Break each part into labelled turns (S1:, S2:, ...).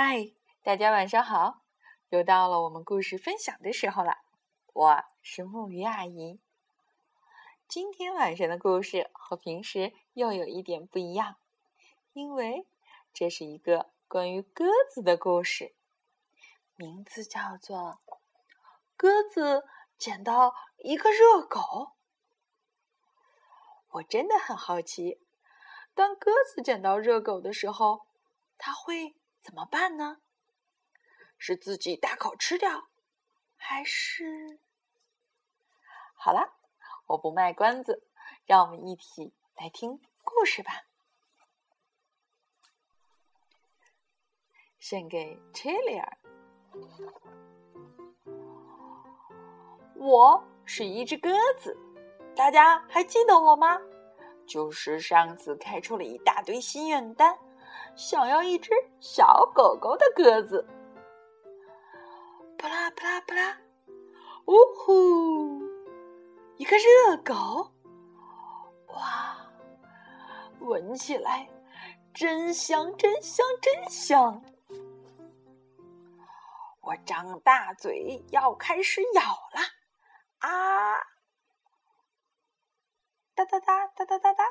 S1: 嗨，大家晚上好！又到了我们故事分享的时候了。我是木鱼阿姨。今天晚上的故事和平时又有一点不一样，因为这是一个关于鸽子的故事，名字叫做《鸽子捡到一个热狗》。我真的很好奇，当鸽子捡到热狗的时候，它会怎么办呢？是自己大口吃掉，还是……好了。我不卖关子，让我们一起来听故事吧。献给切里尔。我是一只鸽子，大家还记得我吗？就是上次开出了一大堆心愿单，想要一只小狗狗的鸽子。扑啦扑啦扑啦，呜呼！一个热狗，哇，闻起来真香，真香，真香！我张大嘴要开始咬了，啊！哒哒哒哒哒哒哒！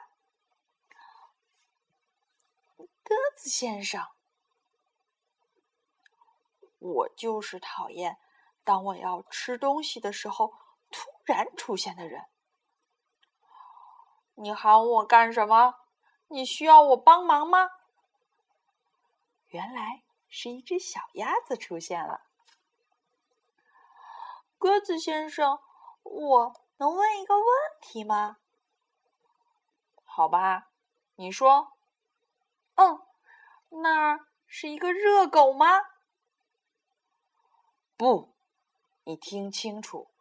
S1: 鸽子先生，我就是讨厌，当我要吃东西的时候。突然出现的人，你喊我干什么？你需要我帮忙吗？原来是一只小鸭子出现了。鸽子先生，我能问一个问题吗？好吧，你说。嗯，那是一个热狗吗？不，你听清楚。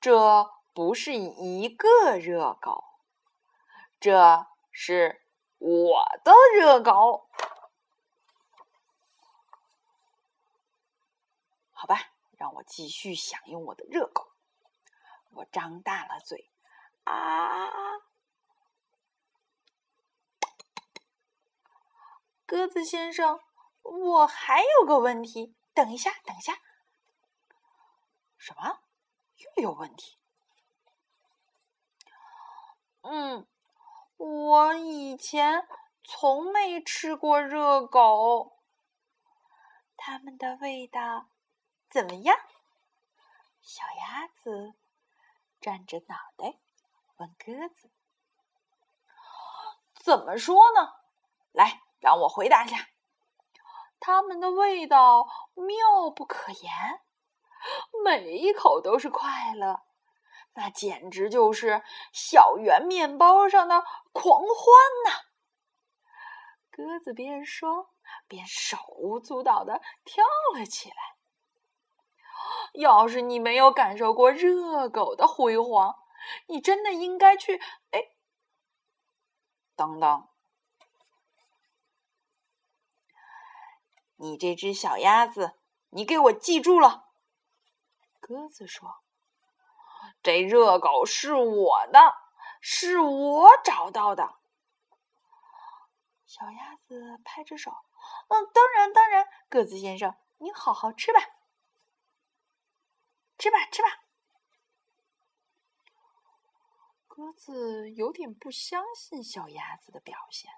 S1: 这不是一个热狗，这是我的热狗。好吧，让我继续享用我的热狗。我张大了嘴，啊！鸽子先生，我还有个问题。等一下，等一下，什么？又有问题。嗯，我以前从没吃过热狗，它们的味道怎么样？小鸭子转着脑袋问鸽子：“怎么说呢？来，让我回答一下。它们的味道妙不可言。”每一口都是快乐，那简直就是小圆面包上的狂欢呐！鸽子边说边手舞足蹈的跳了起来。要是你没有感受过热狗的辉煌，你真的应该去……哎，等等，你这只小鸭子，你给我记住了。鸽子说：“这热狗是我的，是我找到的。”小鸭子拍着手：“嗯，当然，当然，鸽子先生，你好好吃吧，吃吧，吃吧。”鸽子有点不相信小鸭子的表现，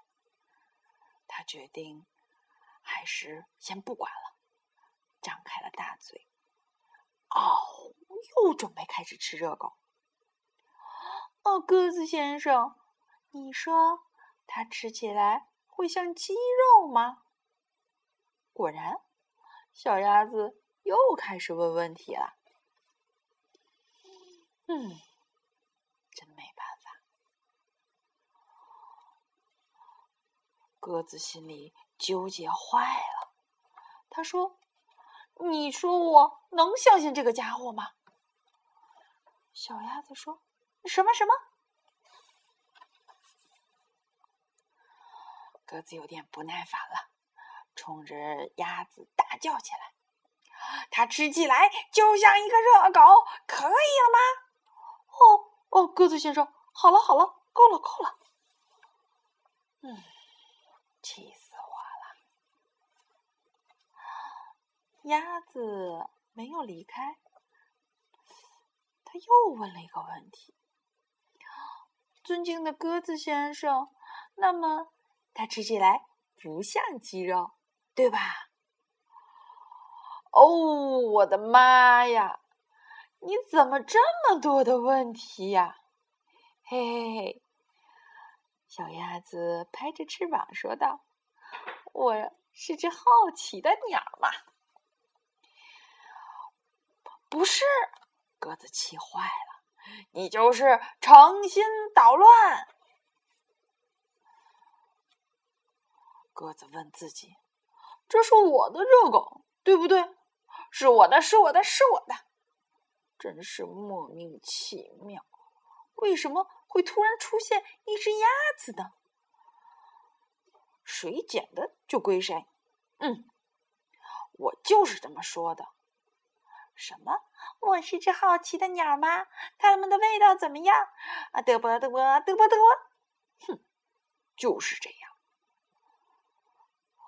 S1: 他决定还是先不管了，张开了大嘴。哦，又准备开始吃热狗。哦，鸽子先生，你说它吃起来会像鸡肉吗？果然，小鸭子又开始问问题了。嗯，真没办法。鸽子心里纠结坏了。他说。你说我能相信这个家伙吗？小鸭子说：“什么什么？”鸽子有点不耐烦了，冲着鸭子大叫起来：“它吃起来就像一个热狗，可以了吗？”“哦哦，鸽子先生，好了好了，够了够了。”嗯，气死我了！鸭子没有离开，他又问了一个问题：“尊敬的鸽子先生，那么它吃起来不像鸡肉，对吧？”哦，我的妈呀！你怎么这么多的问题呀？嘿嘿嘿，小鸭子拍着翅膀说道：“我是只好奇的鸟嘛。”不是，鸽子气坏了，你就是诚心捣乱。鸽子问自己：“这是我的热狗，对不对？”是我的，是我的，是我的，真是莫名其妙，为什么会突然出现一只鸭子呢？谁捡的就归谁。嗯，我就是这么说的。什么？我是只好奇的鸟吗？它们的味道怎么样？啊，嘚啵嘚啵嘚啵嘚啵。哼，就是这样。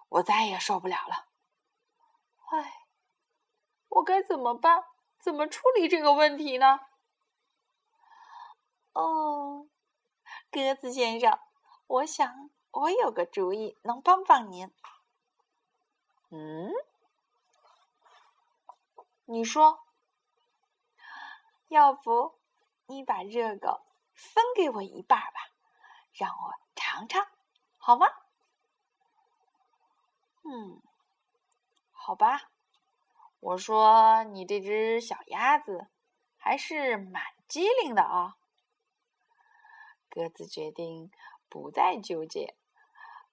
S1: 我再也受不了了。唉。我该怎么办？怎么处理这个问题呢？哦，鸽子先生，我想我有个主意能帮帮您。嗯，你说，要不你把热狗分给我一半吧，让我尝尝，好吗？嗯，好吧。我说：“你这只小鸭子还是蛮机灵的啊。”鸽子决定不再纠结，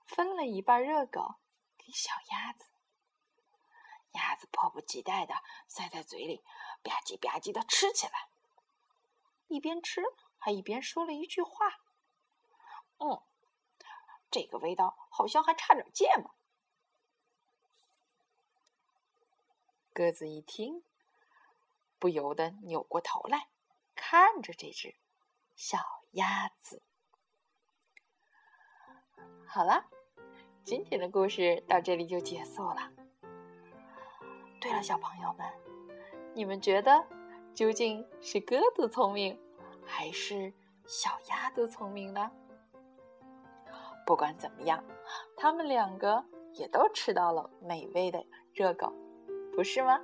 S1: 分了一半热狗给小鸭子。鸭子迫不及待的塞在嘴里，吧唧吧唧的吃起来，一边吃还一边说了一句话：“嗯，这个味道好像还差点芥末。”鸽子一听，不由得扭过头来，看着这只小鸭子。好了，今天的故事到这里就结束了。对了，小朋友们，你们觉得究竟是鸽子聪明，还是小鸭子聪明呢？不管怎么样，他们两个也都吃到了美味的热狗。不是吗？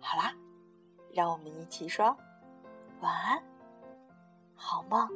S1: 好啦，让我们一起说晚安，好梦。